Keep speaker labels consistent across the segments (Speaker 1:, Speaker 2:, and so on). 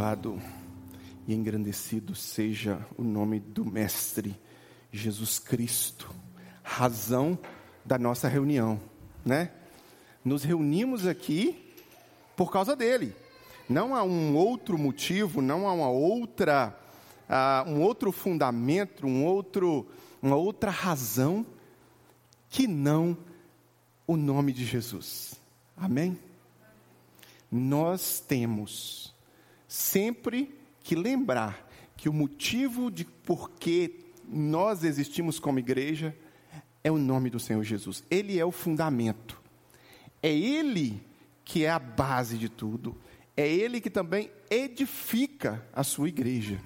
Speaker 1: Louvado e engrandecido seja o nome do Mestre Jesus Cristo, razão da nossa reunião, né? Nos reunimos aqui por causa dele. Não há um outro motivo, não há uma outra, uh, um outro fundamento, um outro, uma outra razão que não o nome de Jesus. Amém? Nós temos sempre que lembrar que o motivo de por que nós existimos como igreja é o nome do Senhor Jesus. Ele é o fundamento. É Ele que é a base de tudo. É Ele que também edifica a sua igreja.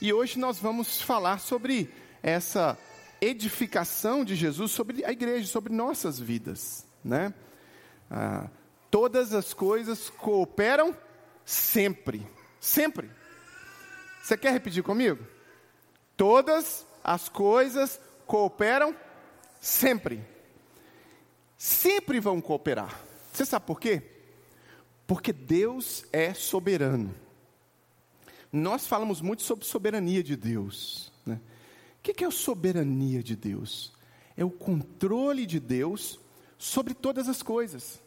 Speaker 1: E hoje nós vamos falar sobre essa edificação de Jesus sobre a igreja, sobre nossas vidas, né? Ah, todas as coisas cooperam sempre. Sempre. Você quer repetir comigo? Todas as coisas cooperam sempre. Sempre vão cooperar. Você sabe por quê? Porque Deus é soberano. Nós falamos muito sobre soberania de Deus. Né? O que é a soberania de Deus? É o controle de Deus sobre todas as coisas.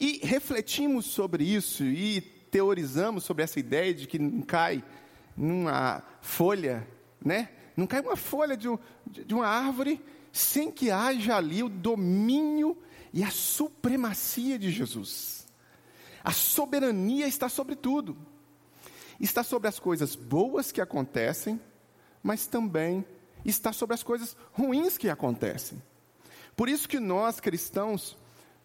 Speaker 1: E refletimos sobre isso e teorizamos sobre essa ideia de que não cai numa folha, né? Não cai uma folha de, um, de uma árvore sem que haja ali o domínio e a supremacia de Jesus. A soberania está sobre tudo. Está sobre as coisas boas que acontecem, mas também está sobre as coisas ruins que acontecem. Por isso que nós cristãos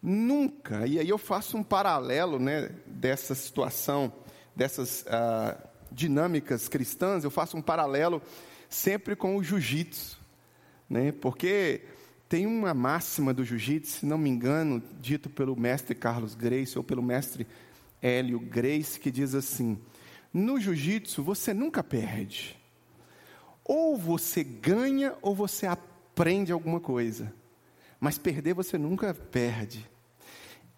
Speaker 1: Nunca, e aí eu faço um paralelo né, dessa situação, dessas ah, dinâmicas cristãs, eu faço um paralelo sempre com o jiu-jitsu, né, porque tem uma máxima do jiu-jitsu, se não me engano, dito pelo mestre Carlos Grace ou pelo mestre Hélio Grace, que diz assim: no jiu-jitsu você nunca perde, ou você ganha ou você aprende alguma coisa. Mas perder você nunca perde.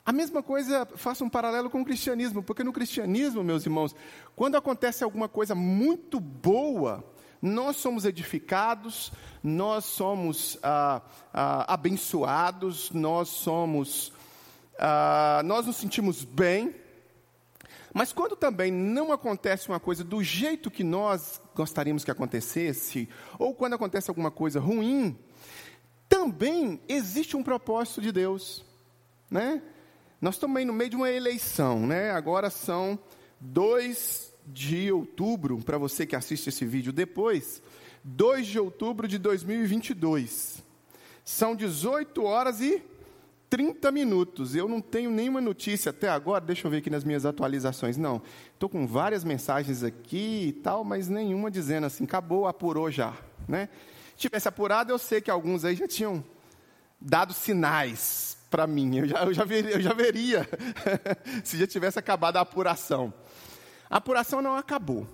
Speaker 1: A mesma coisa, faça um paralelo com o cristianismo, porque no cristianismo, meus irmãos, quando acontece alguma coisa muito boa, nós somos edificados, nós somos ah, ah, abençoados, nós somos, ah, nós nos sentimos bem. Mas quando também não acontece uma coisa do jeito que nós gostaríamos que acontecesse, ou quando acontece alguma coisa ruim, também existe um propósito de Deus, né? Nós estamos aí no meio de uma eleição, né? Agora são 2 de outubro, para você que assiste esse vídeo depois, 2 de outubro de 2022. São 18 horas e 30 minutos. Eu não tenho nenhuma notícia até agora, deixa eu ver aqui nas minhas atualizações. Não, estou com várias mensagens aqui e tal, mas nenhuma dizendo assim, acabou, apurou já, né? Tivesse apurado, eu sei que alguns aí já tinham dado sinais para mim. Eu já, eu já veria, eu já veria se já tivesse acabado a apuração. A apuração não acabou.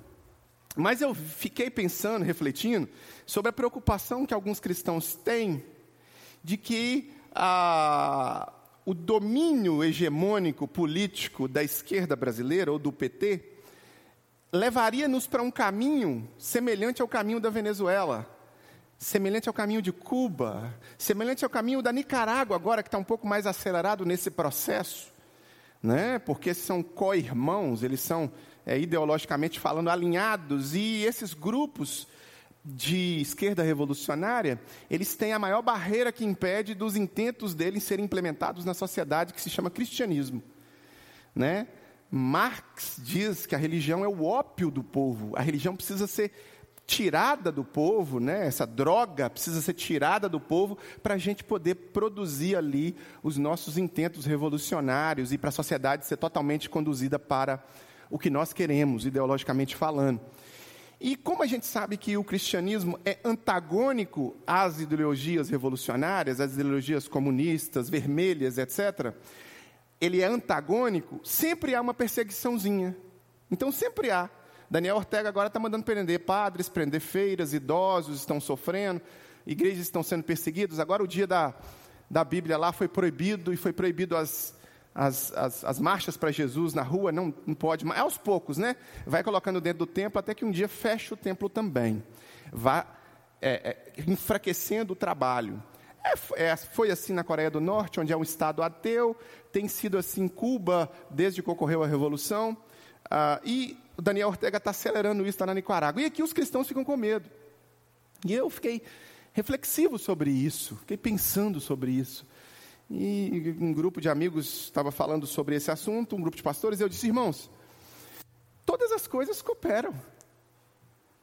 Speaker 1: Mas eu fiquei pensando, refletindo, sobre a preocupação que alguns cristãos têm de que a, o domínio hegemônico político da esquerda brasileira, ou do PT, levaria-nos para um caminho semelhante ao caminho da Venezuela semelhante ao caminho de Cuba, semelhante ao caminho da Nicarágua, agora que está um pouco mais acelerado nesse processo, né? porque são co-irmãos, eles são, é, ideologicamente falando, alinhados, e esses grupos de esquerda revolucionária, eles têm a maior barreira que impede dos intentos deles serem implementados na sociedade, que se chama cristianismo. Né? Marx diz que a religião é o ópio do povo, a religião precisa ser tirada do povo, né? essa droga precisa ser tirada do povo para a gente poder produzir ali os nossos intentos revolucionários e para a sociedade ser totalmente conduzida para o que nós queremos, ideologicamente falando. E como a gente sabe que o cristianismo é antagônico às ideologias revolucionárias, às ideologias comunistas, vermelhas, etc., ele é antagônico, sempre há uma perseguiçãozinha. Então sempre há. Daniel Ortega agora está mandando prender padres, prender feiras, idosos estão sofrendo, igrejas estão sendo perseguidas. Agora o dia da, da Bíblia lá foi proibido e foi proibido as, as, as, as marchas para Jesus na rua, não, não pode, mas aos poucos, né? Vai colocando dentro do templo até que um dia feche o templo também. Vá é, é, enfraquecendo o trabalho. É, é, foi assim na Coreia do Norte, onde é um estado ateu, tem sido assim em Cuba, desde que ocorreu a Revolução, ah, e o Daniel Ortega está acelerando isso, está na Nicarágua. E aqui os cristãos ficam com medo. E eu fiquei reflexivo sobre isso, fiquei pensando sobre isso. E um grupo de amigos estava falando sobre esse assunto, um grupo de pastores, e eu disse, irmãos, todas as coisas cooperam.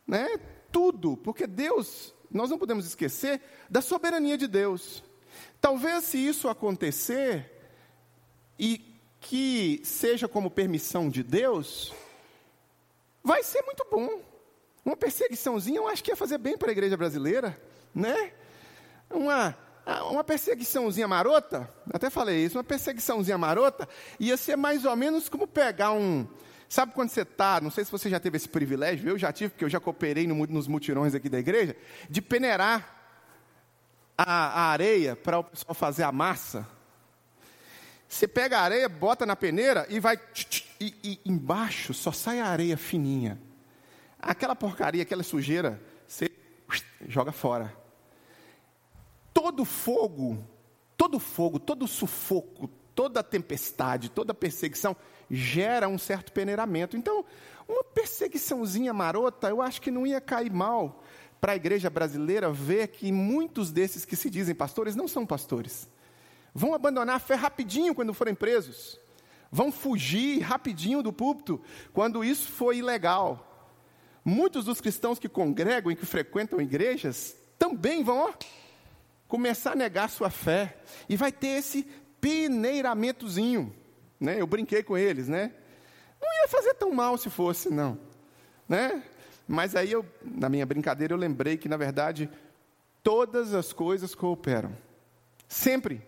Speaker 1: Né? Tudo, porque Deus, nós não podemos esquecer da soberania de Deus. Talvez se isso acontecer e que seja como permissão de Deus, vai ser muito bom. Uma perseguiçãozinha, eu acho que ia fazer bem para a igreja brasileira, né? Uma uma perseguiçãozinha marota, até falei isso, uma perseguiçãozinha marota ia ser mais ou menos como pegar um. Sabe quando você está, não sei se você já teve esse privilégio, eu já tive, porque eu já cooperei no, nos mutirões aqui da igreja, de peneirar a, a areia para o pessoal fazer a massa. Você pega a areia, bota na peneira e vai. E, e embaixo só sai a areia fininha. Aquela porcaria, aquela sujeira, você joga fora todo fogo, todo fogo, todo sufoco, toda tempestade, toda perseguição gera um certo peneiramento. Então, uma perseguiçãozinha marota, eu acho que não ia cair mal para a igreja brasileira ver que muitos desses que se dizem pastores não são pastores. Vão abandonar a fé rapidinho quando forem presos. Vão fugir rapidinho do púlpito quando isso for ilegal. Muitos dos cristãos que congregam e que frequentam igrejas também vão, ó, começar a negar sua fé. E vai ter esse peneiramentozinho. Né? Eu brinquei com eles, né? Não ia fazer tão mal se fosse, não. Né? Mas aí, eu, na minha brincadeira, eu lembrei que, na verdade, todas as coisas cooperam. Sempre.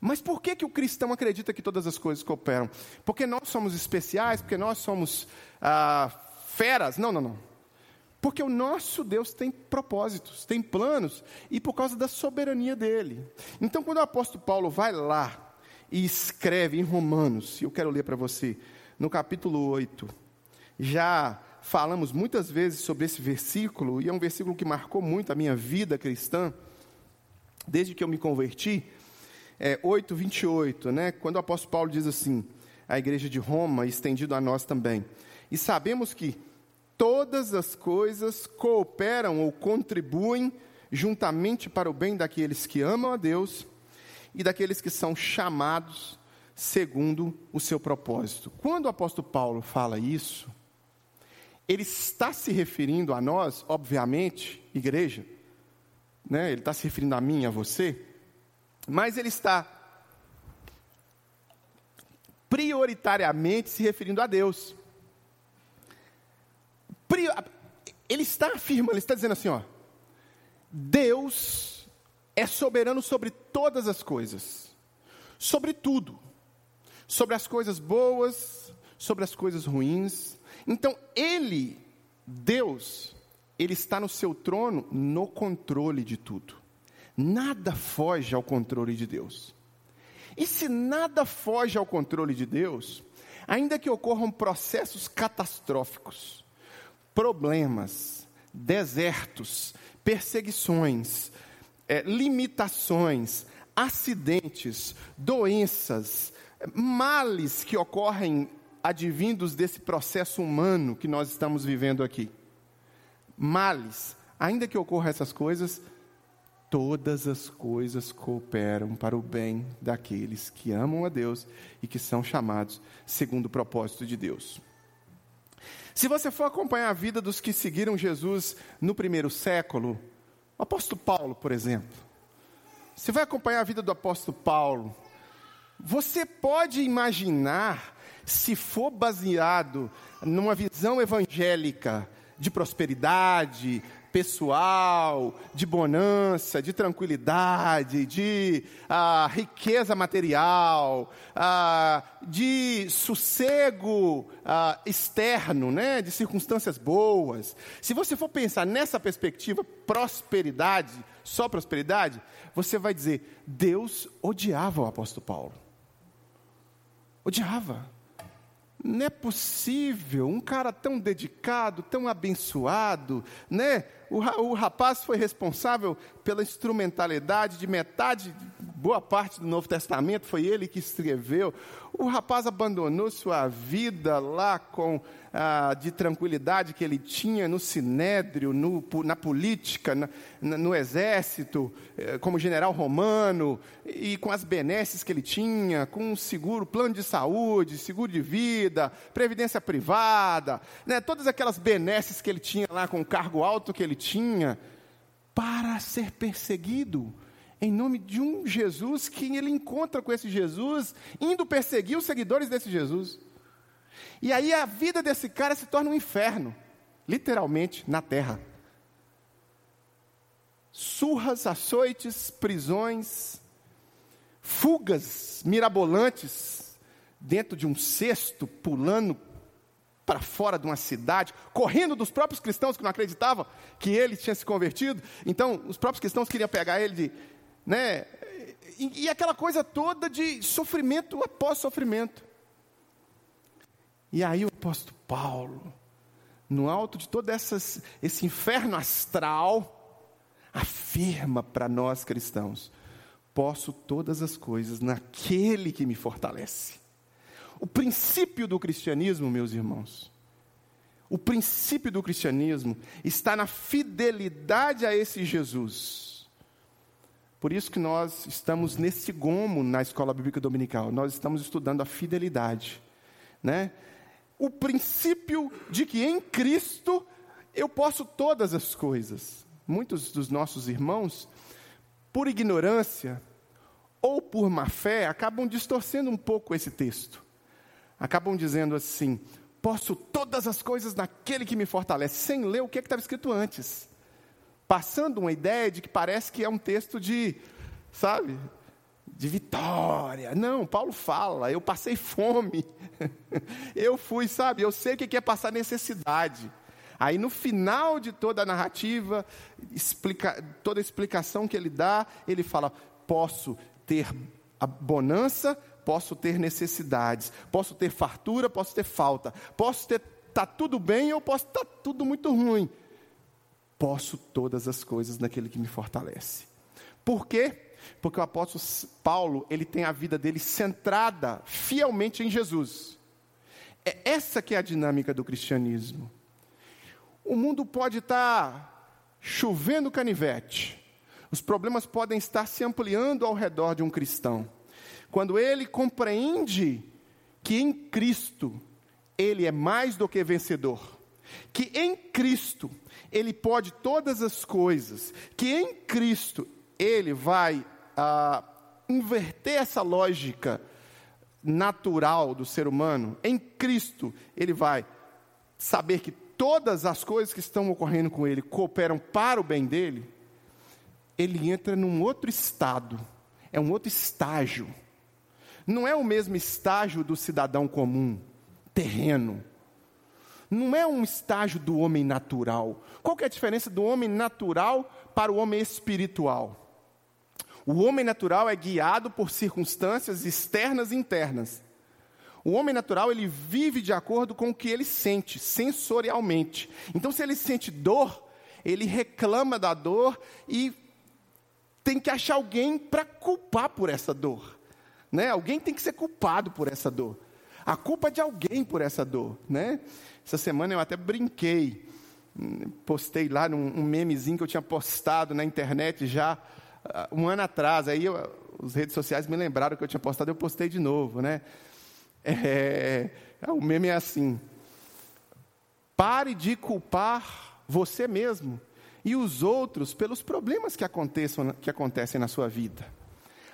Speaker 1: Mas por que, que o cristão acredita que todas as coisas cooperam? Porque nós somos especiais? Porque nós somos ah, feras? Não, não, não. Porque o nosso Deus tem propósitos, tem planos, e por causa da soberania dele. Então, quando o apóstolo Paulo vai lá e escreve em Romanos, e eu quero ler para você, no capítulo 8, já falamos muitas vezes sobre esse versículo, e é um versículo que marcou muito a minha vida cristã, desde que eu me converti, é 8, 28, né? quando o apóstolo Paulo diz assim, a igreja de Roma, estendido a nós também, e sabemos que todas as coisas cooperam ou contribuem juntamente para o bem daqueles que amam a Deus e daqueles que são chamados segundo o seu propósito. Quando o apóstolo Paulo fala isso, ele está se referindo a nós, obviamente, igreja, né? ele está se referindo a mim, a você, mas ele está prioritariamente se referindo a Deus ele está afirmando, ele está dizendo assim, ó, Deus é soberano sobre todas as coisas, sobre tudo, sobre as coisas boas, sobre as coisas ruins. Então, Ele, Deus, Ele está no seu trono, no controle de tudo. Nada foge ao controle de Deus. E se nada foge ao controle de Deus, ainda que ocorram processos catastróficos, problemas, desertos, perseguições, é, limitações, acidentes, doenças, males que ocorrem advindos desse processo humano que nós estamos vivendo aqui. Males, ainda que ocorram essas coisas, todas as coisas cooperam para o bem daqueles que amam a Deus e que são chamados segundo o propósito de Deus. Se você for acompanhar a vida dos que seguiram Jesus no primeiro século, o apóstolo Paulo, por exemplo, você vai acompanhar a vida do apóstolo Paulo, você pode imaginar, se for baseado numa visão evangélica de prosperidade, pessoal, de bonança, de tranquilidade, de ah, riqueza material, ah, de sossego ah, externo, né, de circunstâncias boas. Se você for pensar nessa perspectiva, prosperidade, só prosperidade, você vai dizer: Deus odiava o apóstolo Paulo. Odiava. Não é possível, um cara tão dedicado, tão abençoado, né? O, rapaz foi responsável pela instrumentalidade de metade, boa parte do Novo Testamento, foi ele que escreveu. O rapaz abandonou sua vida lá com ah, de tranquilidade que ele tinha no sinédrio, no, na política, na, no exército, eh, como general romano, e com as benesses que ele tinha, com um seguro, plano de saúde, seguro de vida, previdência privada, né, todas aquelas benesses que ele tinha lá com o cargo alto que ele tinha, para ser perseguido em nome de um Jesus que ele encontra com esse Jesus, indo perseguir os seguidores desse Jesus. E aí a vida desse cara se torna um inferno, literalmente, na terra. Surras, açoites, prisões, fugas mirabolantes dentro de um cesto, pulando para fora de uma cidade, correndo dos próprios cristãos que não acreditavam que ele tinha se convertido. Então, os próprios cristãos queriam pegar ele de, né? E, e aquela coisa toda de sofrimento após sofrimento. E aí o apóstolo Paulo, no alto de todo essas, esse inferno astral, afirma para nós cristãos: posso todas as coisas naquele que me fortalece. O princípio do cristianismo, meus irmãos, o princípio do cristianismo está na fidelidade a esse Jesus. Por isso que nós estamos nesse gomo na escola bíblica dominical. Nós estamos estudando a fidelidade, né? o princípio de que em Cristo eu posso todas as coisas. Muitos dos nossos irmãos, por ignorância ou por má fé, acabam distorcendo um pouco esse texto. Acabam dizendo assim: posso todas as coisas naquele que me fortalece, sem ler o que é estava escrito antes. Passando uma ideia de que parece que é um texto de, sabe, de vitória. Não, Paulo fala, eu passei fome. eu fui, sabe, eu sei o que é passar necessidade. Aí no final de toda a narrativa, explica, toda a explicação que ele dá, ele fala: posso ter a bonança, posso ter necessidades, posso ter fartura, posso ter falta, posso ter tá tudo bem ou posso tá tudo muito ruim. Posso todas as coisas naquele que me fortalece. Por quê? Porque o apóstolo Paulo, ele tem a vida dele centrada fielmente em Jesus. É essa que é a dinâmica do cristianismo. O mundo pode estar chovendo canivete. Os problemas podem estar se ampliando ao redor de um cristão. Quando ele compreende que em Cristo ele é mais do que vencedor, que em Cristo ele pode todas as coisas, que em Cristo ele vai ah, inverter essa lógica natural do ser humano, em Cristo, ele vai saber que todas as coisas que estão ocorrendo com ele cooperam para o bem dele, ele entra num outro estado, é um outro estágio. Não é o mesmo estágio do cidadão comum, terreno. Não é um estágio do homem natural. Qual é a diferença do homem natural para o homem espiritual? O homem natural é guiado por circunstâncias externas e internas. O homem natural, ele vive de acordo com o que ele sente, sensorialmente. Então, se ele sente dor, ele reclama da dor e tem que achar alguém para culpar por essa dor. Né? Alguém tem que ser culpado por essa dor. A culpa é de alguém por essa dor. Né? Essa semana eu até brinquei, postei lá um memezinho que eu tinha postado na internet já ah, um ano atrás, aí eu, as redes sociais me lembraram que eu tinha postado, eu postei de novo, né? É, é, o meme é assim: pare de culpar você mesmo e os outros pelos problemas que, aconteçam, que acontecem na sua vida.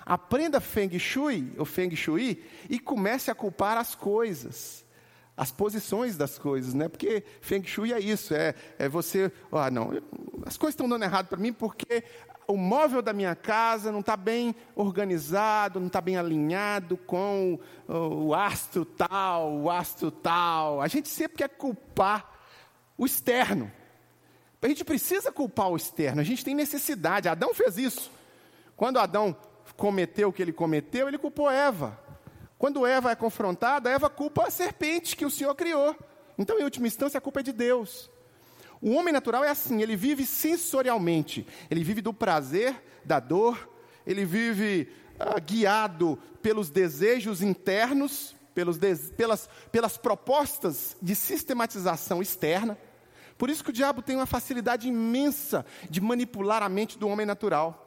Speaker 1: Aprenda Feng Shui, o Feng Shui, e comece a culpar as coisas as posições das coisas, né? Porque Feng Shui é isso, é, é você, ah, não, as coisas estão dando errado para mim porque o móvel da minha casa não está bem organizado, não está bem alinhado com o, o astro tal, o astro tal. A gente sempre quer culpar o externo. A gente precisa culpar o externo, a gente tem necessidade. Adão fez isso. Quando Adão cometeu o que ele cometeu, ele culpou Eva. Quando Eva é confrontada, Eva culpa a serpente que o Senhor criou. Então, em última instância, a culpa é de Deus. O homem natural é assim, ele vive sensorialmente, ele vive do prazer, da dor, ele vive ah, guiado pelos desejos internos, pelos pelas, pelas propostas de sistematização externa. Por isso que o diabo tem uma facilidade imensa de manipular a mente do homem natural.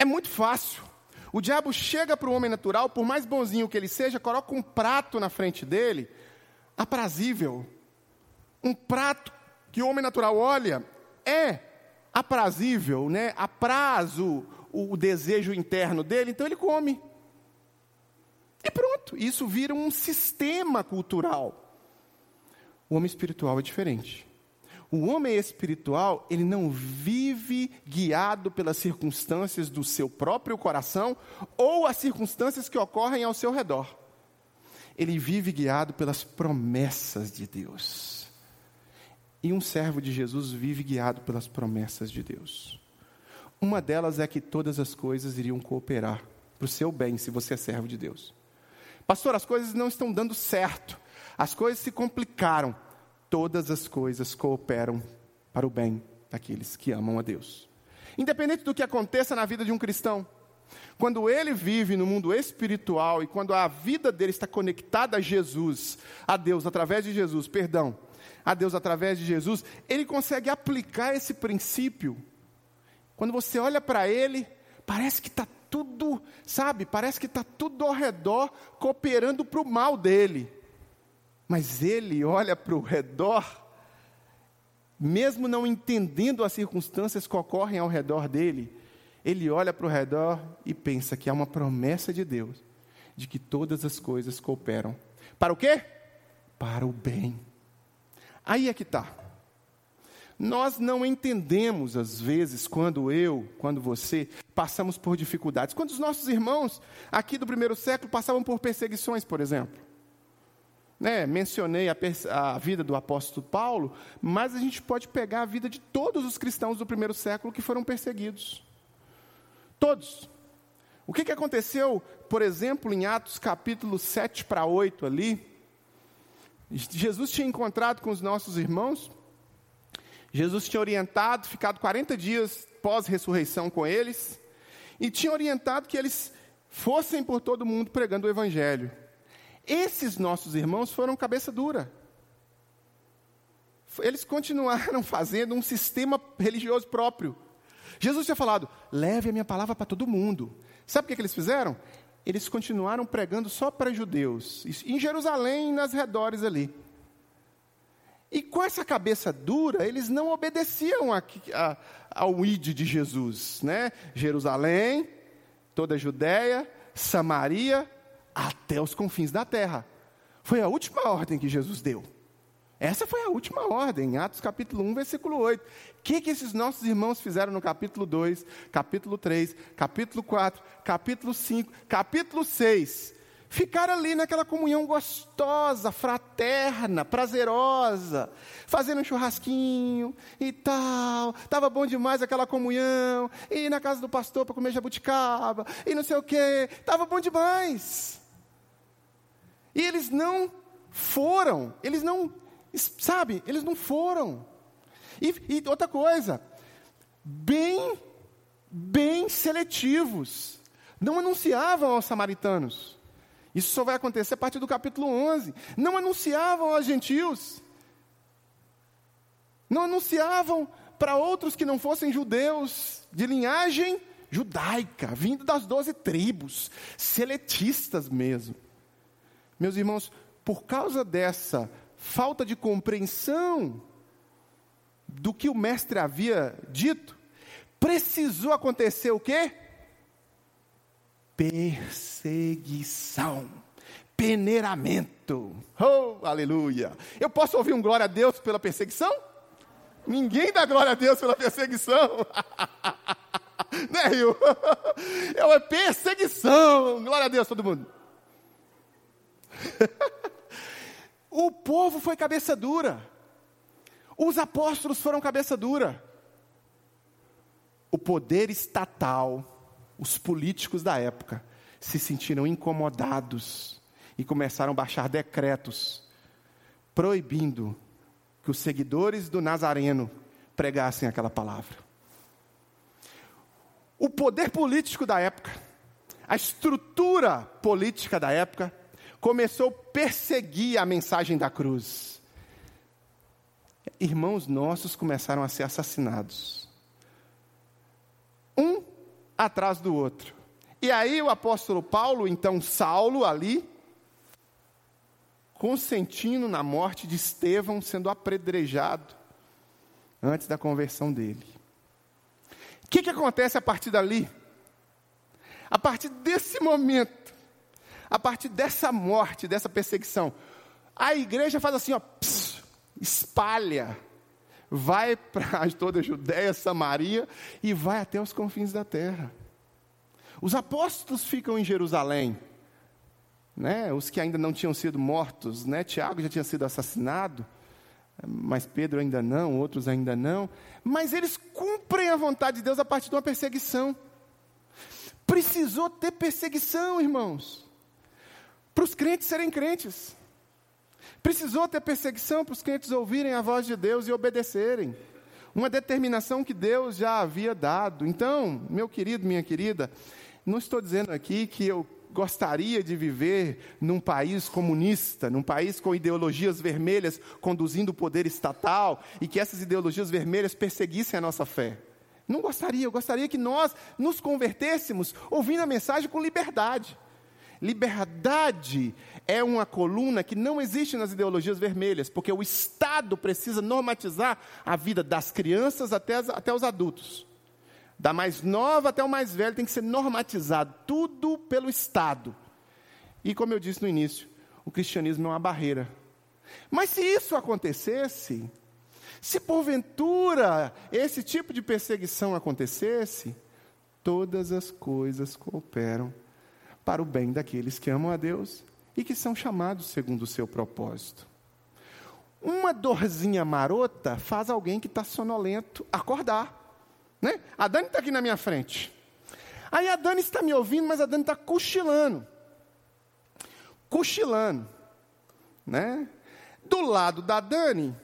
Speaker 1: É muito fácil. O diabo chega para o homem natural, por mais bonzinho que ele seja, coloca um prato na frente dele, aprazível. Um prato que o homem natural olha é aprazível, né? aprazo o, o desejo interno dele, então ele come. E pronto, isso vira um sistema cultural. O homem espiritual é diferente. O homem espiritual, ele não vive guiado pelas circunstâncias do seu próprio coração ou as circunstâncias que ocorrem ao seu redor. Ele vive guiado pelas promessas de Deus. E um servo de Jesus vive guiado pelas promessas de Deus. Uma delas é que todas as coisas iriam cooperar para o seu bem, se você é servo de Deus. Pastor, as coisas não estão dando certo, as coisas se complicaram todas as coisas cooperam para o bem daqueles que amam a Deus. Independente do que aconteça na vida de um cristão, quando ele vive no mundo espiritual e quando a vida dele está conectada a Jesus, a Deus através de Jesus, perdão, a Deus através de Jesus, ele consegue aplicar esse princípio. Quando você olha para ele, parece que está tudo, sabe, parece que está tudo ao redor cooperando para o mal dele. Mas ele olha para o redor, mesmo não entendendo as circunstâncias que ocorrem ao redor dele, ele olha para o redor e pensa que há uma promessa de Deus de que todas as coisas cooperam. Para o quê? Para o bem. Aí é que está. Nós não entendemos, às vezes, quando eu, quando você, passamos por dificuldades. Quando os nossos irmãos aqui do primeiro século passavam por perseguições, por exemplo. Né, mencionei a, a, vida do apóstolo Paulo, mas a gente pode pegar a vida de todos os cristãos do primeiro século que foram perseguidos. Todos. O que, que aconteceu, por exemplo, em Atos capítulo 7 para 8 ali? Jesus tinha encontrado com os nossos irmãos, Jesus tinha orientado, ficado 40 dias pós-ressurreição com eles, e tinha orientado que eles fossem por todo mundo pregando o Evangelho. Esses nossos irmãos foram cabeça dura. Eles continuaram fazendo um sistema religioso próprio. Jesus tinha falado: leve a minha palavra para todo mundo. Sabe o que, que eles fizeram? Eles continuaram pregando só para judeus, em Jerusalém e nas redores ali. E com essa cabeça dura, eles não obedeciam a, a, ao id de Jesus, né? Jerusalém, toda a Judéia, Samaria até os confins da terra. Foi a última ordem que Jesus deu. Essa foi a última ordem, Atos capítulo 1, versículo 8. O que, que esses nossos irmãos fizeram no capítulo 2, capítulo 3, capítulo 4, capítulo 5, capítulo 6? Ficaram ali naquela comunhão gostosa, fraterna, prazerosa, fazendo um churrasquinho e tal. Estava bom demais aquela comunhão. E na casa do pastor para comer jabuticaba, e não sei o quê. Estava bom demais. E eles não foram, eles não, sabe, eles não foram. E, e outra coisa, bem, bem seletivos, não anunciavam aos samaritanos. Isso só vai acontecer a partir do capítulo 11. Não anunciavam aos gentios. Não anunciavam para outros que não fossem judeus, de linhagem judaica, vindo das doze tribos, seletistas mesmo. Meus irmãos, por causa dessa falta de compreensão do que o mestre havia dito, precisou acontecer o quê? Perseguição, peneiramento. Oh, aleluia! Eu posso ouvir um glória a Deus pela perseguição? Ninguém dá glória a Deus pela perseguição. né, Rio? É uma perseguição. Glória a Deus, todo mundo. o povo foi cabeça dura. Os apóstolos foram cabeça dura. O poder estatal, os políticos da época, se sentiram incomodados e começaram a baixar decretos proibindo que os seguidores do Nazareno pregassem aquela palavra. O poder político da época, a estrutura política da época, começou a perseguir a mensagem da cruz. Irmãos nossos começaram a ser assassinados, um atrás do outro. E aí o apóstolo Paulo, então Saulo ali, consentindo na morte de Estevão, sendo apredrejado antes da conversão dele. O que, que acontece a partir dali? A partir desse momento, a partir dessa morte, dessa perseguição, a igreja faz assim, ó, pss, espalha, vai para toda a Judéia, Samaria e vai até os confins da terra. Os apóstolos ficam em Jerusalém, né? Os que ainda não tinham sido mortos, né? Tiago já tinha sido assassinado, mas Pedro ainda não, outros ainda não. Mas eles cumprem a vontade de Deus a partir de uma perseguição. Precisou ter perseguição, irmãos, para os crentes serem crentes. Precisou ter perseguição para os crentes ouvirem a voz de Deus e obedecerem. Uma determinação que Deus já havia dado. Então, meu querido, minha querida, não estou dizendo aqui que eu gostaria de viver num país comunista, num país com ideologias vermelhas conduzindo o poder estatal e que essas ideologias vermelhas perseguissem a nossa fé. Não gostaria, eu gostaria que nós nos convertêssemos ouvindo a mensagem com liberdade. Liberdade é uma coluna que não existe nas ideologias vermelhas, porque o Estado precisa normatizar a vida das crianças até, as, até os adultos. Da mais nova até o mais velho tem que ser normatizado, tudo pelo Estado. E como eu disse no início, o cristianismo é uma barreira. Mas se isso acontecesse, se porventura esse tipo de perseguição acontecesse, todas as coisas cooperam para o bem daqueles que amam a Deus e que são chamados segundo o seu propósito. Uma dorzinha marota faz alguém que está sonolento acordar. Né? A Dani está aqui na minha frente. Aí a Dani está me ouvindo, mas a Dani está cochilando. Cochilando. Né? Do lado da Dani,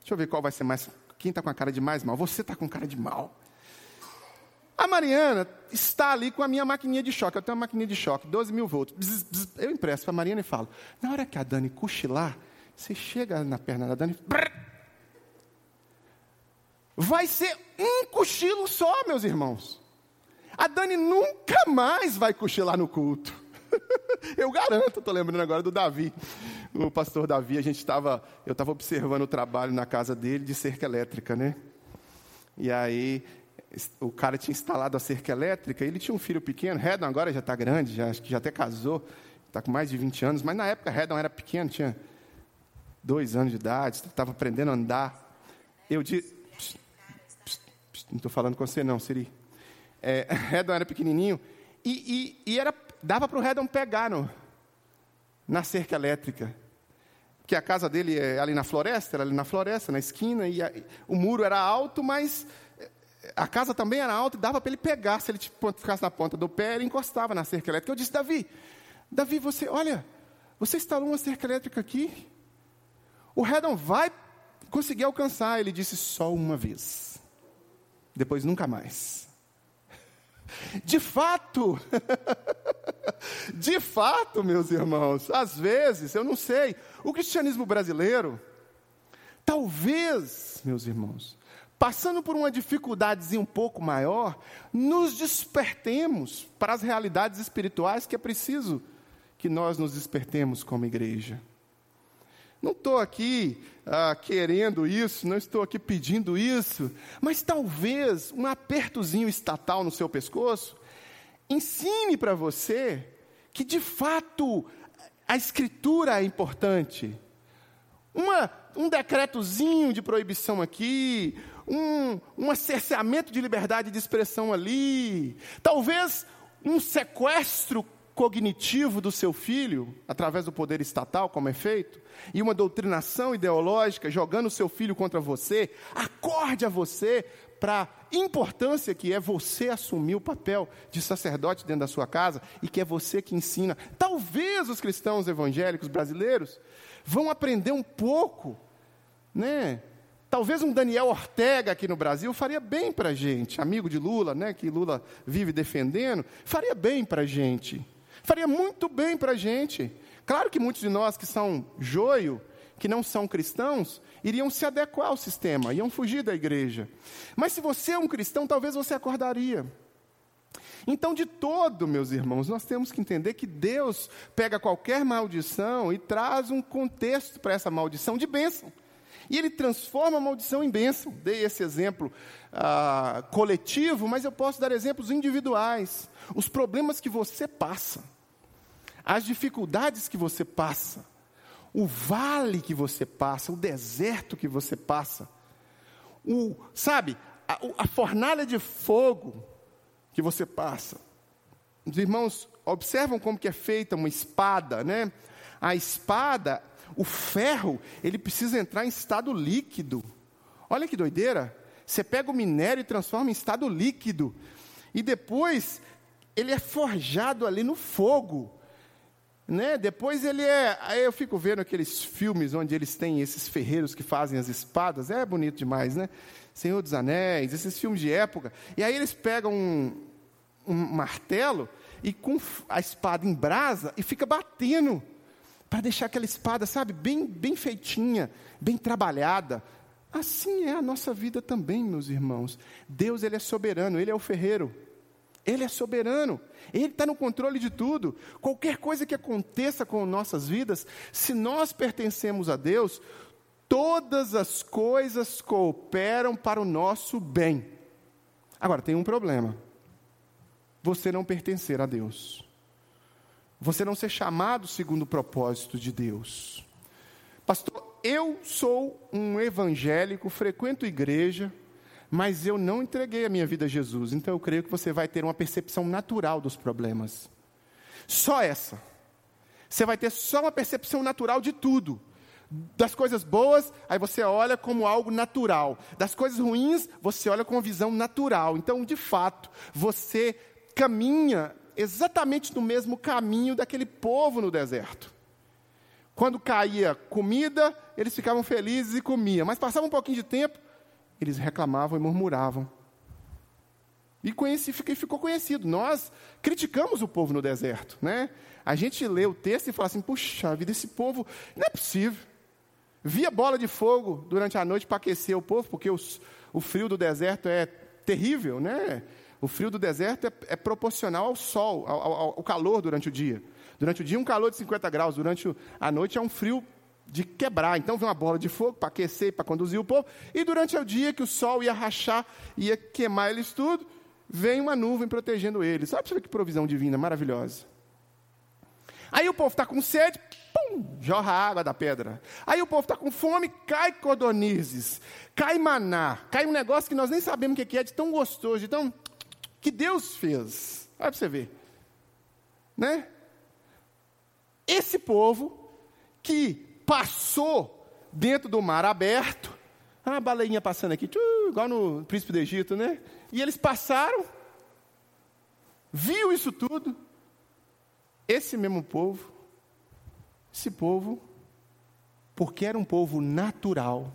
Speaker 1: deixa eu ver qual vai ser mais. Quem está com a cara de mais mal? Você está com cara de mal. A Mariana está ali com a minha maquininha de choque. Eu tenho uma maquininha de choque, 12 mil volts. Bzz, bzz. Eu impresso para a Mariana e falo: na hora que a Dani cochilar, você chega na perna da Dani. Brrr, vai ser um cochilo só, meus irmãos. A Dani nunca mais vai cochilar no culto. eu garanto, estou lembrando agora do Davi. O pastor Davi, a gente estava, eu estava observando o trabalho na casa dele de cerca elétrica, né? E aí o cara tinha instalado a cerca elétrica, ele tinha um filho pequeno, Redon agora já está grande, já, acho que já até casou, está com mais de 20 anos, mas na época Redon era pequeno, tinha dois anos de idade, estava aprendendo a andar. Eu disse, não estou falando com você não, Siri. É, Redon era pequenininho e, e, e era, dava para o Redon pegar no, na cerca elétrica. Que a casa dele é ali na floresta, era ali na floresta, na esquina, e a, o muro era alto, mas a casa também era alta e dava para ele pegar. Se ele tipo, ficasse na ponta do pé, ele encostava na cerca elétrica. Eu disse, Davi, Davi, você, olha, você instalou uma cerca elétrica aqui. O Redon vai conseguir alcançar. Ele disse, só uma vez depois nunca mais. De fato, de fato, meus irmãos, às vezes, eu não sei, o cristianismo brasileiro, talvez, meus irmãos, passando por uma dificuldadezinha um pouco maior, nos despertemos para as realidades espirituais que é preciso que nós nos despertemos como igreja. Não estou aqui ah, querendo isso, não estou aqui pedindo isso, mas talvez um apertozinho estatal no seu pescoço ensine para você que de fato a escritura é importante. Uma, um decretozinho de proibição aqui, um, um acerceamento de liberdade de expressão ali, talvez um sequestro cognitivo do seu filho, através do poder estatal, como é feito, e uma doutrinação ideológica jogando o seu filho contra você, acorde a você para a importância que é você assumir o papel de sacerdote dentro da sua casa e que é você que ensina. Talvez os cristãos evangélicos brasileiros vão aprender um pouco, né? Talvez um Daniel Ortega aqui no Brasil faria bem para a gente, amigo de Lula, né, que Lula vive defendendo, faria bem para a gente, faria muito bem para a gente. Claro que muitos de nós que são joio, que não são cristãos, iriam se adequar ao sistema, iam fugir da igreja. Mas se você é um cristão, talvez você acordaria. Então, de todo, meus irmãos, nós temos que entender que Deus pega qualquer maldição e traz um contexto para essa maldição de bênção. E ele transforma a maldição em bênção. Dei esse exemplo ah, coletivo, mas eu posso dar exemplos individuais. Os problemas que você passa as dificuldades que você passa, o vale que você passa, o deserto que você passa, o, sabe, a, a fornalha de fogo que você passa. Os irmãos observam como que é feita uma espada, né? A espada, o ferro, ele precisa entrar em estado líquido. Olha que doideira. Você pega o minério e transforma em estado líquido. E depois ele é forjado ali no fogo. Né? Depois ele é. Aí eu fico vendo aqueles filmes onde eles têm esses ferreiros que fazem as espadas. É bonito demais, né? Senhor dos Anéis, esses filmes de época. E aí eles pegam um, um martelo e com a espada em brasa e fica batendo para deixar aquela espada, sabe, bem, bem feitinha, bem trabalhada. Assim é a nossa vida também, meus irmãos. Deus ele é soberano, ele é o ferreiro. Ele é soberano, Ele está no controle de tudo. Qualquer coisa que aconteça com nossas vidas, se nós pertencemos a Deus, todas as coisas cooperam para o nosso bem. Agora, tem um problema: você não pertencer a Deus, você não ser chamado segundo o propósito de Deus. Pastor, eu sou um evangélico, frequento igreja, mas eu não entreguei a minha vida a Jesus. Então eu creio que você vai ter uma percepção natural dos problemas. Só essa. Você vai ter só uma percepção natural de tudo. Das coisas boas, aí você olha como algo natural. Das coisas ruins, você olha com uma visão natural. Então, de fato, você caminha exatamente no mesmo caminho daquele povo no deserto. Quando caía comida, eles ficavam felizes e comiam. Mas passava um pouquinho de tempo, eles reclamavam e murmuravam. E conheci, ficou conhecido. Nós criticamos o povo no deserto. Né? A gente lê o texto e fala assim: puxa vida, esse povo não é possível. Via bola de fogo durante a noite para aquecer o povo, porque os, o frio do deserto é terrível, né? O frio do deserto é, é proporcional ao sol, ao, ao, ao, calor durante o dia. Durante o dia, um calor de 50 graus, durante a noite é um frio de quebrar. Então vem uma bola de fogo para aquecer, para conduzir o povo. E durante o dia que o sol ia rachar, ia queimar eles tudo, vem uma nuvem protegendo eles. Sabe que provisão divina maravilhosa. Aí o povo está com sede, pum, jorra a água da pedra. Aí o povo está com fome, cai codornizes, cai maná, cai um negócio que nós nem sabemos o que é, de tão gostoso, de tão. Que Deus fez. Olha para você ver. Né? Esse povo que passou dentro do mar aberto. Ah, a baleinha passando aqui, igual no príncipe do Egito, né? E eles passaram, viu isso tudo. Esse mesmo povo, esse povo, porque era um povo natural,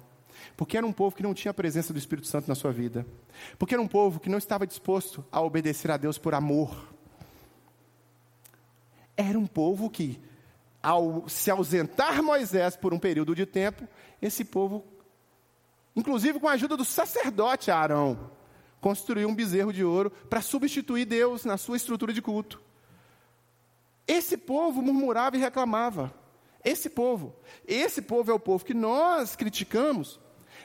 Speaker 1: porque era um povo que não tinha a presença do Espírito Santo na sua vida, porque era um povo que não estava disposto a obedecer a Deus por amor. Era um povo que ao se ausentar Moisés por um período de tempo, esse povo, inclusive com a ajuda do sacerdote Arão, construiu um bezerro de ouro para substituir Deus na sua estrutura de culto. Esse povo murmurava e reclamava. Esse povo, esse povo é o povo que nós criticamos,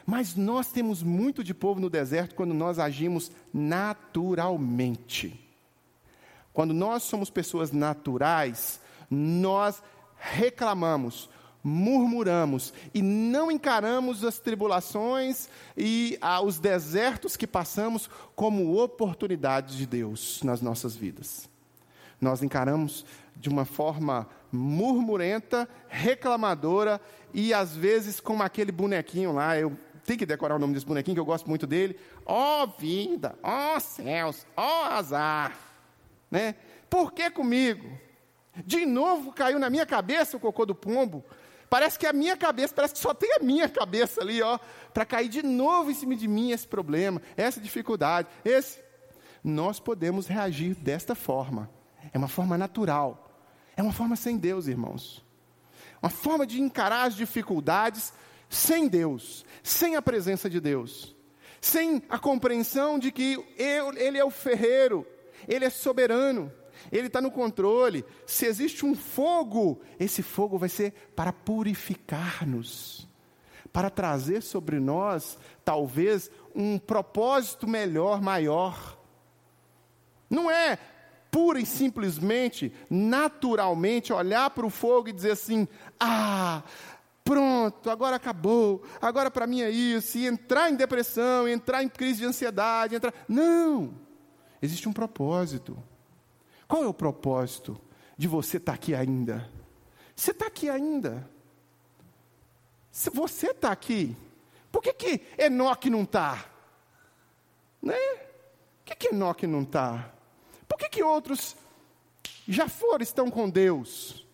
Speaker 1: mas nós temos muito de povo no deserto quando nós agimos naturalmente. Quando nós somos pessoas naturais, nós reclamamos, murmuramos e não encaramos as tribulações e ah, os desertos que passamos como oportunidades de Deus nas nossas vidas. Nós encaramos de uma forma murmurenta, reclamadora e às vezes como aquele bonequinho lá, eu tenho que decorar o nome desse bonequinho que eu gosto muito dele. Ó oh, vida, ó oh, céus, ó oh, azar, né? Por que comigo? De novo caiu na minha cabeça o cocô do pombo. Parece que a minha cabeça, parece que só tem a minha cabeça ali, ó, para cair de novo em cima de mim esse problema, essa dificuldade, esse. Nós podemos reagir desta forma. É uma forma natural. É uma forma sem Deus, irmãos. Uma forma de encarar as dificuldades sem Deus, sem a presença de Deus, sem a compreensão de que Ele é o ferreiro, Ele é soberano, Ele está no controle. Se existe um fogo, esse fogo vai ser para purificar-nos, para trazer sobre nós, talvez, um propósito melhor, maior. Não é pura e simplesmente, naturalmente, olhar para o fogo e dizer assim: ah, pronto, agora acabou, agora para mim é isso, e entrar em depressão, entrar em crise de ansiedade, entrar. Não! Existe um propósito. Qual é o propósito de você estar tá aqui ainda? Você está aqui ainda. Se você está aqui, por que, que Enoque não está? Né? Por que, que Enoque não está? Por que, que outros já foram, estão com Deus?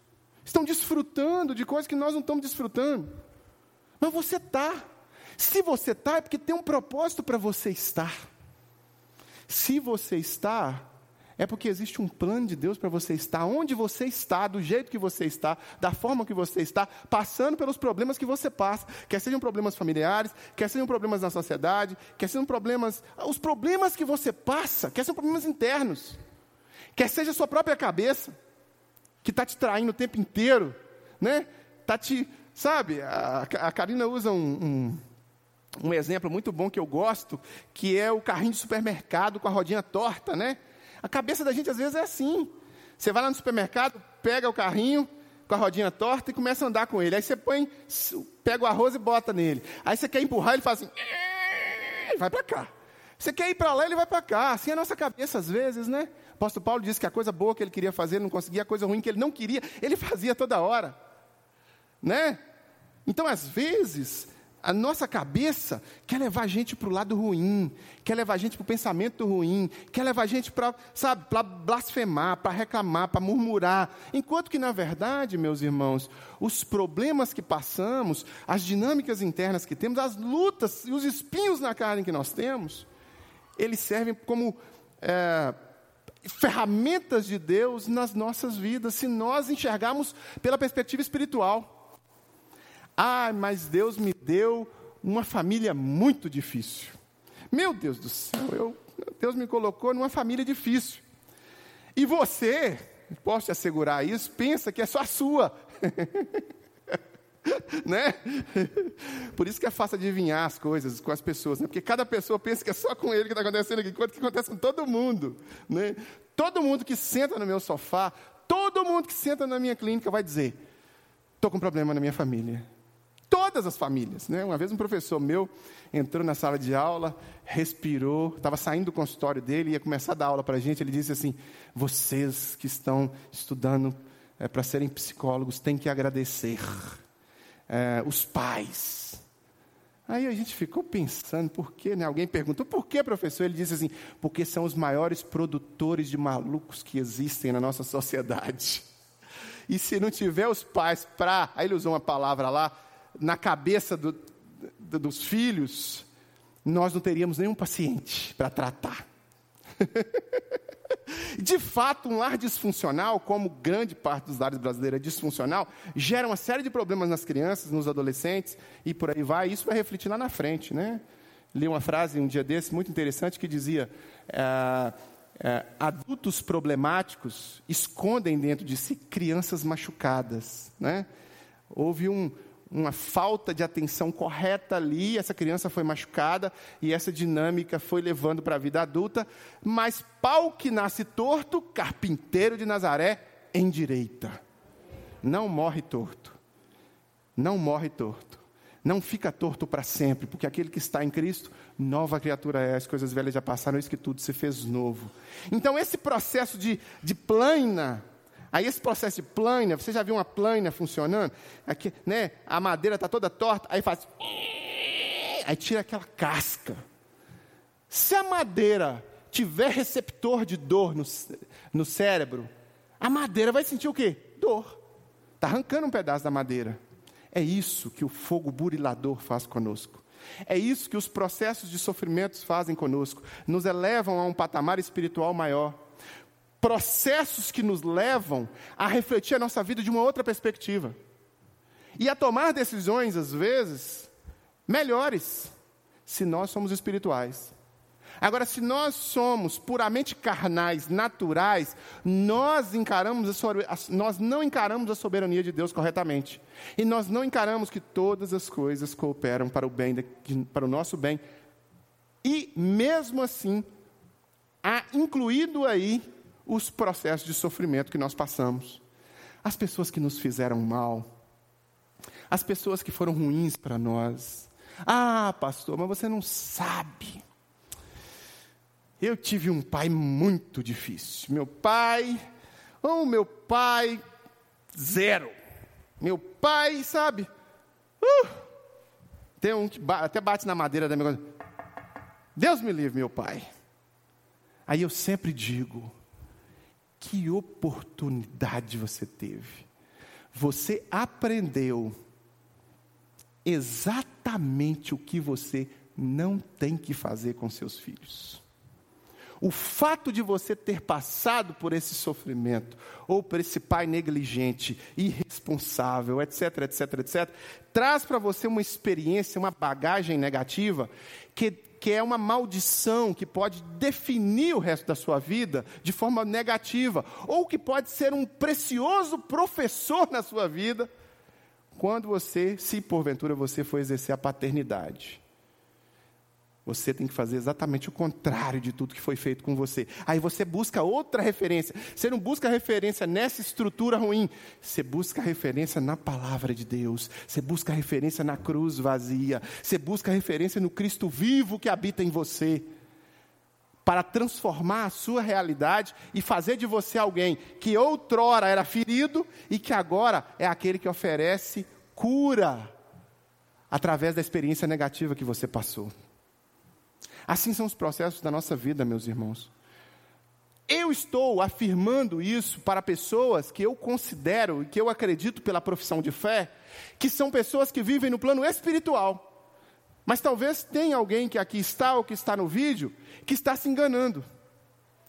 Speaker 1: Estão desfrutando de coisas que nós não estamos desfrutando. Mas você está. Se você está, é porque tem um propósito para você estar. Se você está, é porque existe um plano de Deus para você estar onde você está, do jeito que você está, da forma que você está, passando pelos problemas que você passa, quer sejam problemas familiares, quer sejam problemas na sociedade, quer sejam problemas, os problemas que você passa, quer sejam problemas internos, quer seja a sua própria cabeça, que está te traindo o tempo inteiro, né? Tá te, sabe? A, a Karina usa um, um, um exemplo muito bom que eu gosto, que é o carrinho de supermercado com a rodinha torta, né? A cabeça da gente às vezes é assim. Você vai lá no supermercado, pega o carrinho com a rodinha torta e começa a andar com ele. Aí você põe, pega o arroz e bota nele. Aí você quer empurrar, ele faz assim, vai para cá. Você quer ir para lá, ele vai para cá. Assim é a nossa cabeça às vezes, né? O apóstolo Paulo disse que a coisa boa que ele queria fazer, ele não conseguia, a coisa ruim que ele não queria, ele fazia toda hora. Né? Então, às vezes, a nossa cabeça quer levar a gente para o lado ruim, quer levar a gente para o pensamento ruim, quer levar a gente para, sabe, para blasfemar, para reclamar, para murmurar. Enquanto que, na verdade, meus irmãos, os problemas que passamos, as dinâmicas internas que temos, as lutas e os espinhos na carne que nós temos, eles servem como é, ferramentas de Deus nas nossas vidas, se nós enxergarmos pela perspectiva espiritual. Ah, mas Deus me deu uma família muito difícil. Meu Deus do céu, eu, Deus me colocou numa família difícil. E você, posso te assegurar isso, pensa que é só a sua. né? Por isso que é fácil adivinhar as coisas com as pessoas, né? Porque cada pessoa pensa que é só com ele que está acontecendo aqui, enquanto que acontece com todo mundo, né? Todo mundo que senta no meu sofá, todo mundo que senta na minha clínica vai dizer: estou com problema na minha família todas as famílias. Né? Uma vez um professor meu entrou na sala de aula, respirou, estava saindo do consultório dele, ia começar a dar aula para a gente. Ele disse assim: Vocês que estão estudando é, para serem psicólogos têm que agradecer é, os pais. Aí a gente ficou pensando, por quê? Né? Alguém perguntou, por que, professor? Ele disse assim, porque são os maiores produtores de malucos que existem na nossa sociedade. E se não tiver os pais para, aí ele usou uma palavra lá, na cabeça do, do, dos filhos, nós não teríamos nenhum paciente para tratar. De fato, um lar disfuncional, como grande parte dos lares brasileiros é disfuncional, gera uma série de problemas nas crianças, nos adolescentes e por aí vai. Isso vai refletir lá na frente, né? Li uma frase um dia desse muito interessante que dizia: é, é, adultos problemáticos escondem dentro de si crianças machucadas, né? Houve um, uma falta de atenção correta ali, essa criança foi machucada e essa dinâmica foi levando para a vida adulta. Mas pau que nasce torto, carpinteiro de Nazaré endireita. Não morre torto. Não morre torto. não fica torto para sempre, porque aquele que está em Cristo, nova criatura é, as coisas velhas já passaram, isso que tudo se fez novo. Então, esse processo de, de plana, aí esse processo de plana, você já viu uma plana funcionando? Aqui, né, a madeira está toda torta, aí faz. Aí tira aquela casca. Se a madeira tiver receptor de dor no, no cérebro, a madeira vai sentir o quê? Dor. Está arrancando um pedaço da madeira. É isso que o fogo burilador faz conosco. É isso que os processos de sofrimentos fazem conosco. Nos elevam a um patamar espiritual maior. Processos que nos levam a refletir a nossa vida de uma outra perspectiva. E a tomar decisões, às vezes, melhores, se nós somos espirituais. Agora, se nós somos puramente carnais, naturais, nós encaramos a, nós não encaramos a soberania de Deus corretamente. E nós não encaramos que todas as coisas cooperam para o bem, para o nosso bem. E mesmo assim, há incluído aí os processos de sofrimento que nós passamos. As pessoas que nos fizeram mal, as pessoas que foram ruins para nós. Ah, pastor, mas você não sabe. Eu tive um pai muito difícil. Meu pai, oh, meu pai, zero. Meu pai, sabe? Uh, tem um que até bate na madeira da minha Deus me livre, meu pai. Aí eu sempre digo: que oportunidade você teve. Você aprendeu exatamente o que você não tem que fazer com seus filhos. O fato de você ter passado por esse sofrimento, ou por esse pai negligente, irresponsável, etc, etc, etc, traz para você uma experiência, uma bagagem negativa, que, que é uma maldição que pode definir o resto da sua vida de forma negativa, ou que pode ser um precioso professor na sua vida, quando você, se porventura você for exercer a paternidade. Você tem que fazer exatamente o contrário de tudo que foi feito com você. Aí você busca outra referência. Você não busca referência nessa estrutura ruim. Você busca referência na palavra de Deus. Você busca referência na cruz vazia. Você busca referência no Cristo vivo que habita em você. Para transformar a sua realidade e fazer de você alguém que outrora era ferido e que agora é aquele que oferece cura através da experiência negativa que você passou. Assim são os processos da nossa vida, meus irmãos. Eu estou afirmando isso para pessoas que eu considero e que eu acredito pela profissão de fé, que são pessoas que vivem no plano espiritual. Mas talvez tenha alguém que aqui está ou que está no vídeo que está se enganando,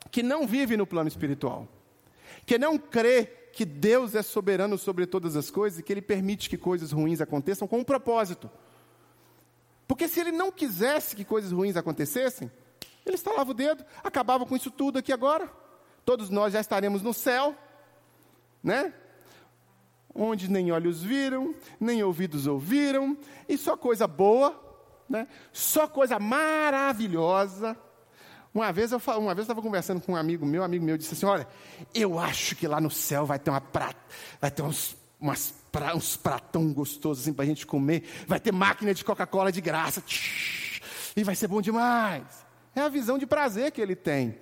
Speaker 1: que não vive no plano espiritual, que não crê que Deus é soberano sobre todas as coisas e que Ele permite que coisas ruins aconteçam com um propósito. Porque se ele não quisesse que coisas ruins acontecessem, ele estalava o dedo, acabava com isso tudo aqui agora. Todos nós já estaremos no céu, né? Onde nem olhos viram, nem ouvidos ouviram, e só coisa boa, né? Só coisa maravilhosa. Uma vez eu uma vez estava conversando com um amigo meu, um amigo meu disse assim: "Olha, eu acho que lá no céu vai ter uma prata, vai ter uns umas pra, uns pratão gostosos assim para a gente comer. Vai ter máquina de Coca-Cola de graça. E vai ser bom demais. É a visão de prazer que ele tem.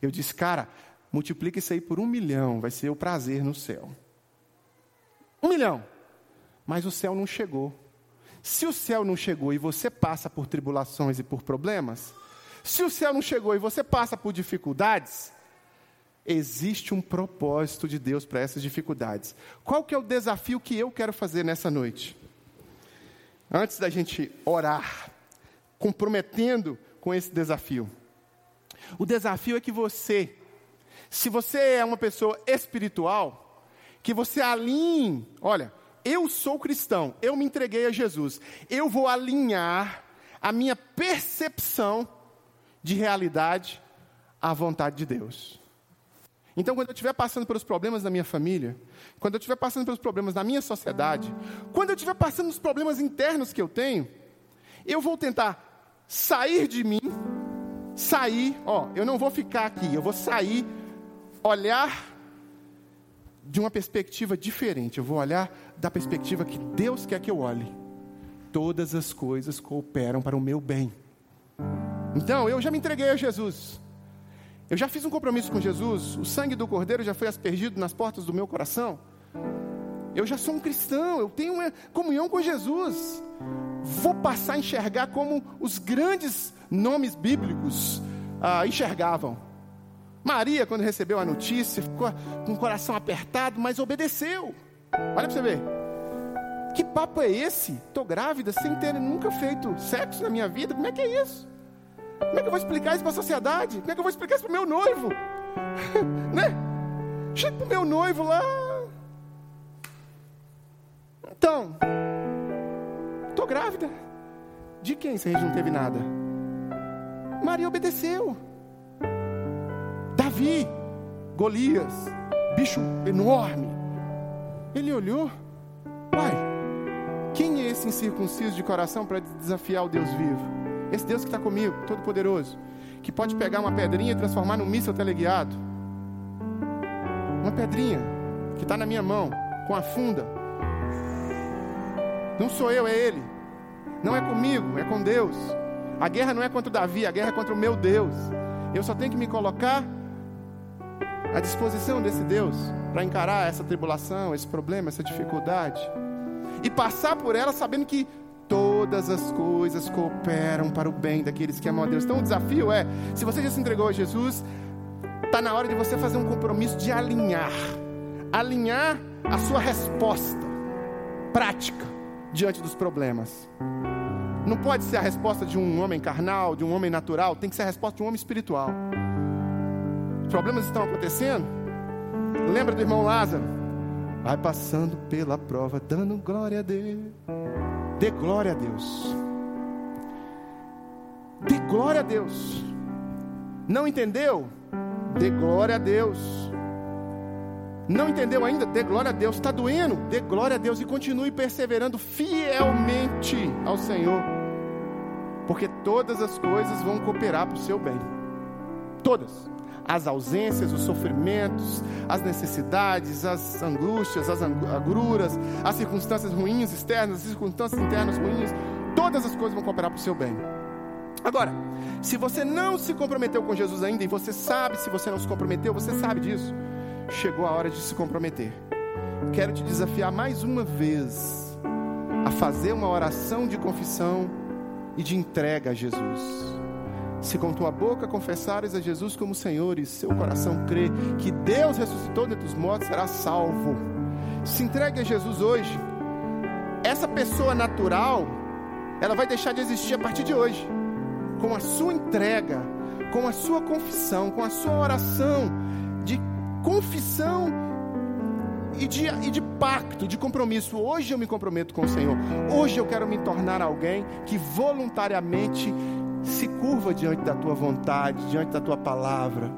Speaker 1: Eu disse, cara, multiplica isso aí por um milhão, vai ser o prazer no céu. Um milhão. Mas o céu não chegou. Se o céu não chegou e você passa por tribulações e por problemas, se o céu não chegou e você passa por dificuldades, existe um propósito de Deus para essas dificuldades. Qual que é o desafio que eu quero fazer nessa noite? Antes da gente orar, comprometendo com esse desafio. O desafio é que você, se você é uma pessoa espiritual, que você alinhe, olha, eu sou cristão, eu me entreguei a Jesus, eu vou alinhar a minha percepção de realidade à vontade de Deus. Então, quando eu estiver passando pelos problemas da minha família, quando eu estiver passando pelos problemas da minha sociedade, quando eu estiver passando pelos problemas internos que eu tenho, eu vou tentar sair de mim, sair, ó, eu não vou ficar aqui, eu vou sair, olhar de uma perspectiva diferente, eu vou olhar da perspectiva que Deus quer que eu olhe. todas as coisas cooperam para o meu bem. Então, eu já me entreguei a Jesus. Eu já fiz um compromisso com Jesus. O sangue do Cordeiro já foi aspergido nas portas do meu coração. Eu já sou um cristão, eu tenho uma comunhão com Jesus. Vou passar a enxergar como os grandes nomes bíblicos ah, enxergavam. Maria, quando recebeu a notícia, ficou com o coração apertado, mas obedeceu. Olha para você ver. Que papo é esse? Estou grávida sem ter nunca feito sexo na minha vida. Como é que é isso? Como é que eu vou explicar isso para a sociedade? Como é que eu vou explicar isso para o meu noivo? né? Chega para o meu noivo lá. Então, estou grávida. De quem se a gente não teve nada? Maria obedeceu. Davi, Golias, bicho enorme. Ele olhou, pai, quem é esse incircunciso de coração para desafiar o Deus vivo? Esse Deus que está comigo, todo-poderoso, que pode pegar uma pedrinha e transformar num míssil teleguiado. Uma pedrinha que está na minha mão, com a funda. Não sou eu, é Ele. Não é comigo, é com Deus. A guerra não é contra o Davi, a guerra é contra o meu Deus. Eu só tenho que me colocar à disposição desse Deus para encarar essa tribulação, esse problema, essa dificuldade. E passar por ela sabendo que todas as coisas cooperam para o bem daqueles que amam a Deus. Então o desafio é: se você já se entregou a Jesus, está na hora de você fazer um compromisso de alinhar alinhar a sua resposta prática diante dos problemas. Não pode ser a resposta de um homem carnal, de um homem natural, tem que ser a resposta de um homem espiritual. Os problemas estão acontecendo. Lembra do irmão Lázaro? Vai passando pela prova, dando glória a Deus. Dê glória a Deus. Dê glória a Deus. Não entendeu? Dê glória a Deus. Não entendeu ainda? Dê glória a Deus. Está doendo? Dê glória a Deus e continue perseverando fielmente ao Senhor. Porque todas as coisas vão cooperar para o seu bem. Todas as ausências, os sofrimentos, as necessidades, as angústias, as agruras, as circunstâncias ruins externas, as circunstâncias internas ruins, todas as coisas vão cooperar para o seu bem. Agora, se você não se comprometeu com Jesus ainda, e você sabe se você não se comprometeu, você sabe disso, chegou a hora de se comprometer. Quero te desafiar mais uma vez a fazer uma oração de confissão e de entrega a Jesus. Se com tua boca confessares a Jesus como Senhor e seu coração crê que Deus ressuscitou dentre os mortos, será salvo. Se entregue a Jesus hoje. Essa pessoa natural, ela vai deixar de existir a partir de hoje. Com a sua entrega, com a sua confissão, com a sua oração de confissão e de, e de pacto, de compromisso. Hoje eu me comprometo com o Senhor. Hoje eu quero me tornar alguém que voluntariamente se curva diante da tua vontade, diante da tua palavra.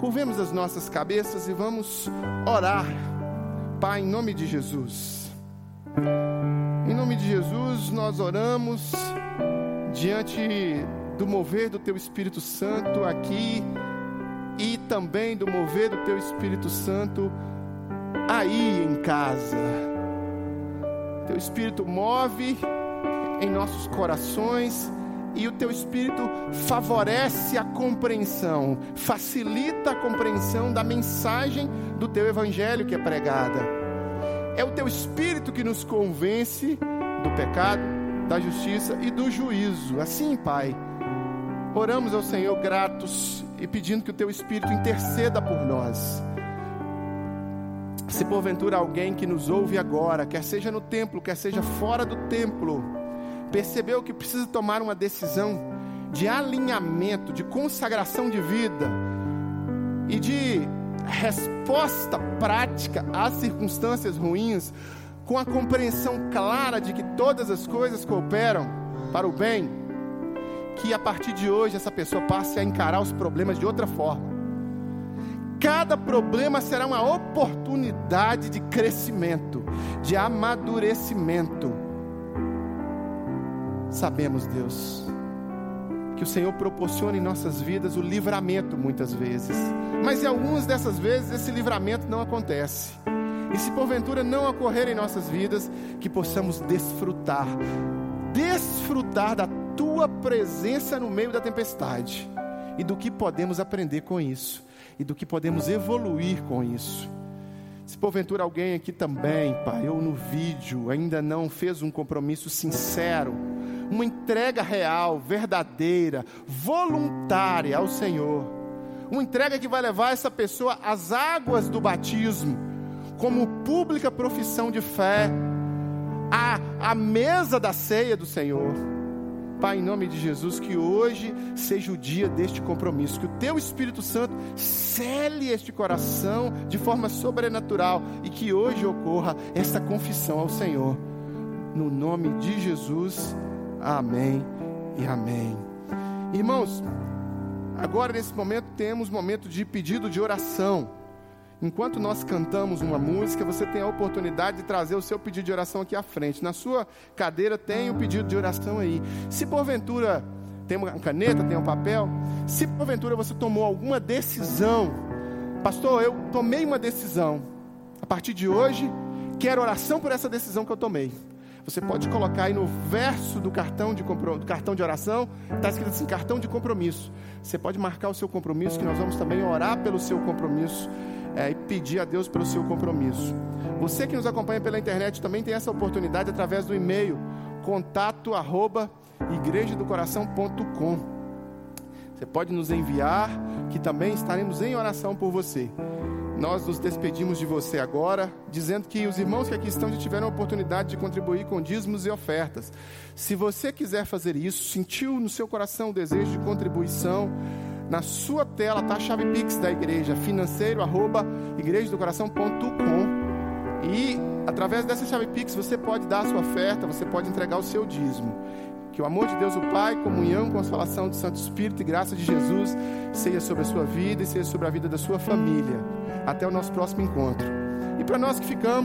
Speaker 1: Curvemos as nossas cabeças e vamos orar, Pai, em nome de Jesus. Em nome de Jesus, nós oramos diante do mover do Teu Espírito Santo aqui e também do mover do Teu Espírito Santo aí em casa. Teu Espírito move em nossos corações e o teu espírito favorece a compreensão, facilita a compreensão da mensagem do teu evangelho que é pregada. É o teu espírito que nos convence do pecado, da justiça e do juízo. Assim, Pai, oramos ao Senhor gratos e pedindo que o teu espírito interceda por nós. Se porventura alguém que nos ouve agora, quer seja no templo, quer seja fora do templo, percebeu que precisa tomar uma decisão de alinhamento, de consagração de vida e de resposta prática às circunstâncias ruins, com a compreensão clara de que todas as coisas cooperam para o bem, que a partir de hoje essa pessoa passe a encarar os problemas de outra forma. Cada problema será uma oportunidade de crescimento, de amadurecimento Sabemos, Deus, que o Senhor proporciona em nossas vidas o livramento muitas vezes, mas em algumas dessas vezes esse livramento não acontece. E se porventura não ocorrer em nossas vidas, que possamos desfrutar, desfrutar da tua presença no meio da tempestade e do que podemos aprender com isso e do que podemos evoluir com isso. Se porventura alguém aqui também, Pai, ou no vídeo, ainda não fez um compromisso sincero, uma entrega real, verdadeira, voluntária ao Senhor, uma entrega que vai levar essa pessoa às águas do batismo, como pública profissão de fé, à, à mesa da ceia do Senhor. Pai, em nome de Jesus, que hoje seja o dia deste compromisso, que o Teu Espírito Santo cele este coração de forma sobrenatural e que hoje ocorra esta confissão ao Senhor. No nome de Jesus, amém e amém. Irmãos, agora nesse momento temos momento de pedido de oração. Enquanto nós cantamos uma música, você tem a oportunidade de trazer o seu pedido de oração aqui à frente. Na sua cadeira tem o pedido de oração aí. Se porventura tem uma caneta, tem um papel, se porventura você tomou alguma decisão, pastor, eu tomei uma decisão. A partir de hoje, quero oração por essa decisão que eu tomei. Você pode colocar aí no verso do cartão de, do cartão de oração, está escrito assim: cartão de compromisso. Você pode marcar o seu compromisso, que nós vamos também orar pelo seu compromisso é, e pedir a Deus pelo seu compromisso. Você que nos acompanha pela internet também tem essa oportunidade através do e-mail contato arroba. Você pode nos enviar, que também estaremos em oração por você. Nós nos despedimos de você agora, dizendo que os irmãos que aqui estão já tiveram a oportunidade de contribuir com dízimos e ofertas. Se você quiser fazer isso, sentiu no seu coração o desejo de contribuição, na sua tela está a chave Pix da igreja, financeiro arroba igrejadocoração.com. E através dessa chave Pix você pode dar a sua oferta, você pode entregar o seu dízimo. Que o amor de Deus, o Pai, comunhão, consolação do Santo Espírito e graça de Jesus seja sobre a sua vida e seja sobre a vida da sua família. Até o nosso próximo encontro. E para nós que ficamos,